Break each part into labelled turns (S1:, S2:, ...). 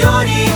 S1: Signori.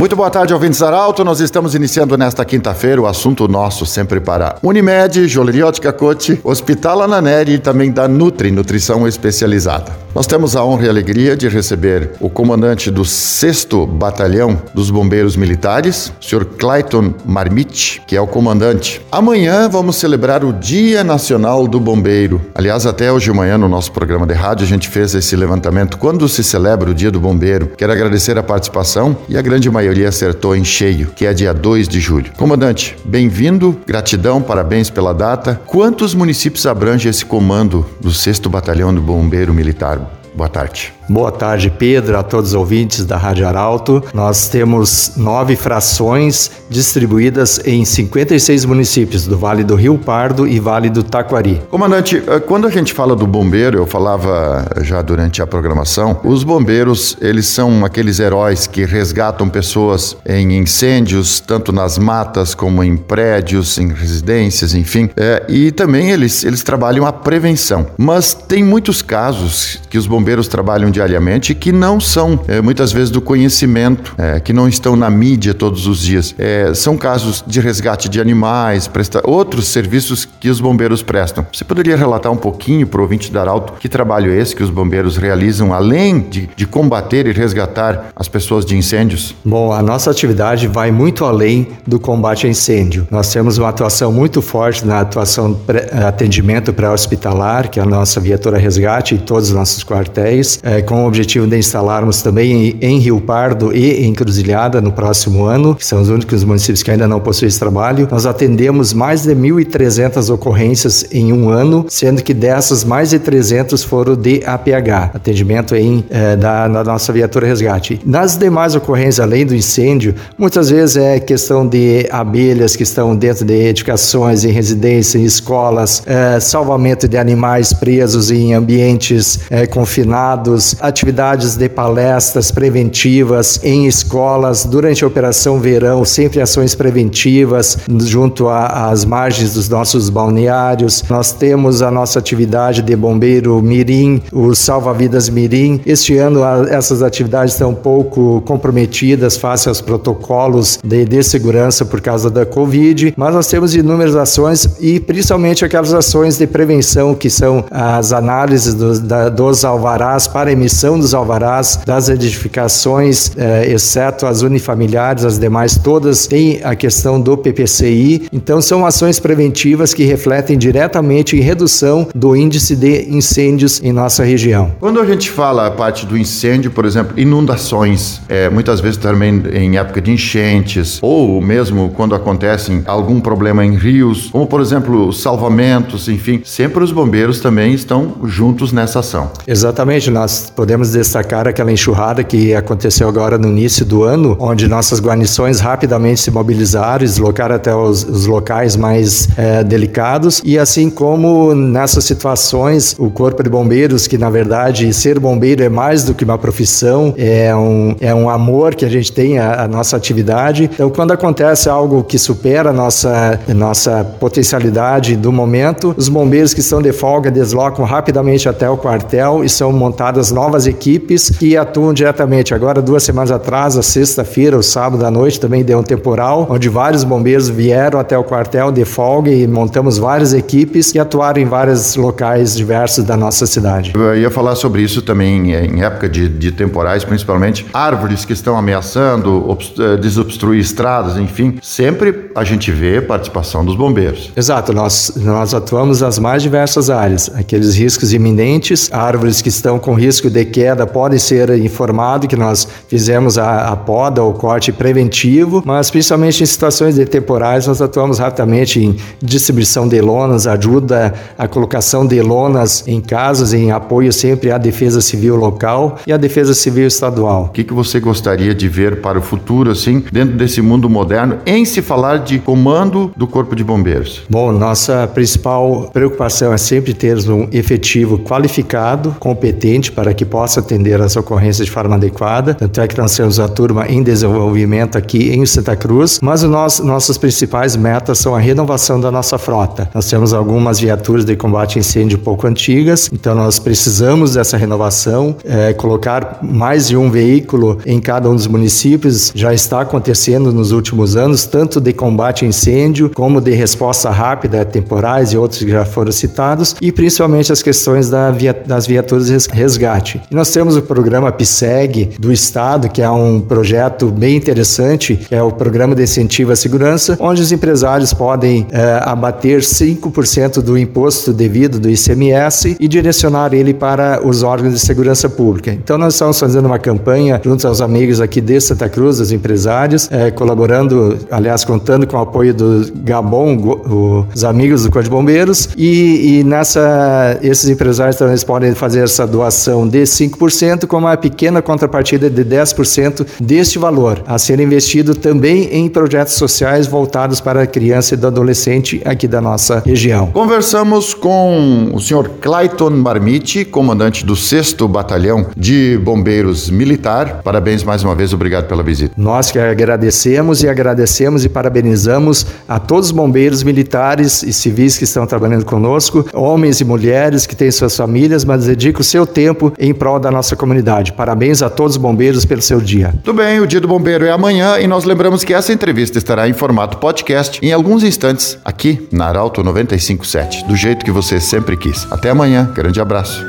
S2: Muito boa tarde, ouvintes Arauto. Nós estamos iniciando nesta quinta-feira o assunto nosso sempre para Unimed, Joalheria Ótica Cote, Hospital Ananeri e também da Nutri, Nutrição Especializada. Nós temos a honra e alegria de receber o comandante do 6 Batalhão dos Bombeiros Militares, Sr. Clayton Marmite, que é o comandante. Amanhã vamos celebrar o Dia Nacional do Bombeiro. Aliás, até hoje de manhã no nosso programa de rádio a gente fez esse levantamento. Quando se celebra o Dia do Bombeiro? Quero agradecer a participação e a grande maioria acertou em cheio, que é dia 2 de julho. Comandante, bem-vindo, gratidão, parabéns pela data. Quantos municípios abrange esse comando do 6 Batalhão do Bombeiro Militar? Boa tarde.
S3: Boa tarde, Pedro, a todos os ouvintes da Rádio Arauto. Nós temos nove frações distribuídas em 56 municípios do Vale do Rio Pardo e Vale do Taquari.
S2: Comandante, eh, quando a gente fala do bombeiro, eu falava já durante a programação, os bombeiros, eles são aqueles heróis que resgatam pessoas em incêndios, tanto nas matas como em prédios, em residências, enfim. É, e também eles, eles trabalham a prevenção. Mas tem muitos casos que os bombeiros trabalham de diariamente que não são é, muitas vezes do conhecimento, é, que não estão na mídia todos os dias. É, são casos de resgate de animais, presta... outros serviços que os bombeiros prestam. Você poderia relatar um pouquinho para o ouvinte da Arauto que trabalho é esse que os bombeiros realizam além de, de combater e resgatar as pessoas de incêndios?
S3: Bom, a nossa atividade vai muito além do combate a incêndio. Nós temos uma atuação muito forte na atuação pré, atendimento pré-hospitalar, que é a nossa viatura resgate em todos os nossos quartéis, é, com o objetivo de instalarmos também em Rio Pardo e em Cruzilhada no próximo ano, que são os únicos municípios que ainda não possuem esse trabalho. Nós atendemos mais de 1.300 ocorrências em um ano, sendo que dessas mais de 300 foram de APH, atendimento em, eh, da, na nossa viatura resgate. Nas demais ocorrências, além do incêndio, muitas vezes é questão de abelhas que estão dentro de edificações, em residências, em escolas, eh, salvamento de animais presos em ambientes eh, confinados, atividades de palestras preventivas em escolas durante a Operação Verão, sempre ações preventivas junto às margens dos nossos balneários. Nós temos a nossa atividade de bombeiro Mirim, o Salva-Vidas Mirim. Este ano essas atividades estão um pouco comprometidas face aos protocolos de, de segurança por causa da Covid, mas nós temos inúmeras ações e principalmente aquelas ações de prevenção que são as análises dos, da, dos alvarás para emissão emissão dos alvarás das edificações, eh, exceto as unifamiliares, as demais todas têm a questão do PPCI. Então são ações preventivas que refletem diretamente em redução do índice de incêndios em nossa região.
S2: Quando a gente fala a parte do incêndio, por exemplo, inundações, é, muitas vezes também em época de enchentes, ou mesmo quando acontece algum problema em rios, como por exemplo salvamentos, enfim, sempre os bombeiros também estão juntos nessa ação.
S3: Exatamente, nós Podemos destacar aquela enxurrada que aconteceu agora no início do ano, onde nossas guarnições rapidamente se mobilizaram, deslocaram até os, os locais mais é, delicados. E assim como nessas situações, o Corpo de Bombeiros, que na verdade ser bombeiro é mais do que uma profissão, é um, é um amor que a gente tem a, a nossa atividade. Então, quando acontece algo que supera a nossa, a nossa potencialidade do momento, os bombeiros que estão de folga deslocam rapidamente até o quartel e são montadas novas novas equipes que atuam diretamente. Agora, duas semanas atrás, a sexta-feira, o sábado à noite, também deu um temporal, onde vários bombeiros vieram até o quartel de folga e montamos várias equipes que atuaram em vários locais diversos da nossa cidade.
S2: Eu ia falar sobre isso também em época de, de temporais, principalmente árvores que estão ameaçando eh, desobstruir estradas, enfim, sempre a gente vê participação dos bombeiros.
S3: Exato, nós, nós atuamos nas mais diversas áreas, aqueles riscos iminentes, árvores que estão com risco de queda podem ser informados que nós fizemos a, a poda ou corte preventivo, mas principalmente em situações de temporais nós atuamos rapidamente em distribuição de lonas, ajuda a colocação de lonas em casas em apoio sempre à defesa civil local e à defesa civil estadual.
S2: O que, que você gostaria de ver para o futuro, assim, dentro desse mundo moderno, em se falar de comando do Corpo de Bombeiros?
S3: Bom, nossa principal preocupação é sempre ter um efetivo qualificado, competente competente para que possa atender as ocorrências de forma adequada. Tanto é que nós temos a turma em desenvolvimento aqui em Santa Cruz, mas nós, nossas principais metas são a renovação da nossa frota. Nós temos algumas viaturas de combate a incêndio pouco antigas, então nós precisamos dessa renovação, é, colocar mais de um veículo em cada um dos municípios. Já está acontecendo nos últimos anos, tanto de combate a incêndio como de resposta rápida, temporais e outros que já foram citados, e principalmente as questões da via, das viaturas resgate. E nós temos o programa PSEG do Estado, que é um projeto bem interessante, que é o Programa de Incentivo à Segurança, onde os empresários podem é, abater 5% do imposto devido do ICMS e direcionar ele para os órgãos de segurança pública. Então nós estamos fazendo uma campanha junto aos amigos aqui de Santa Cruz, os empresários, é, colaborando, aliás, contando com o apoio do Gabon, os amigos do Corpo de Bombeiros, e, e nessa esses empresários também podem fazer essa doação de 5% com uma pequena contrapartida de 10% deste valor a ser investido também em projetos sociais voltados para a criança e do adolescente aqui da nossa região.
S2: Conversamos com o senhor Clayton Marmite, comandante do 6 Batalhão de Bombeiros Militar. Parabéns mais uma vez, obrigado pela visita.
S3: Nós que agradecemos e agradecemos e parabenizamos a todos os bombeiros militares e civis que estão trabalhando conosco, homens e mulheres que têm suas famílias, mas dedicam seu tempo em prol da nossa comunidade. Parabéns a todos os bombeiros pelo seu dia.
S2: Tudo bem, o dia do bombeiro é amanhã e nós lembramos que essa entrevista estará em formato podcast em alguns instantes aqui na Arauto 957, do jeito que você sempre quis. Até amanhã, grande abraço.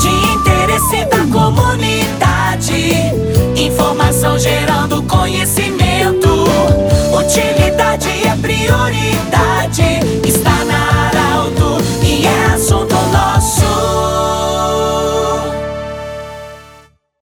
S1: De interesse da comunidade, informação gerando conhecimento.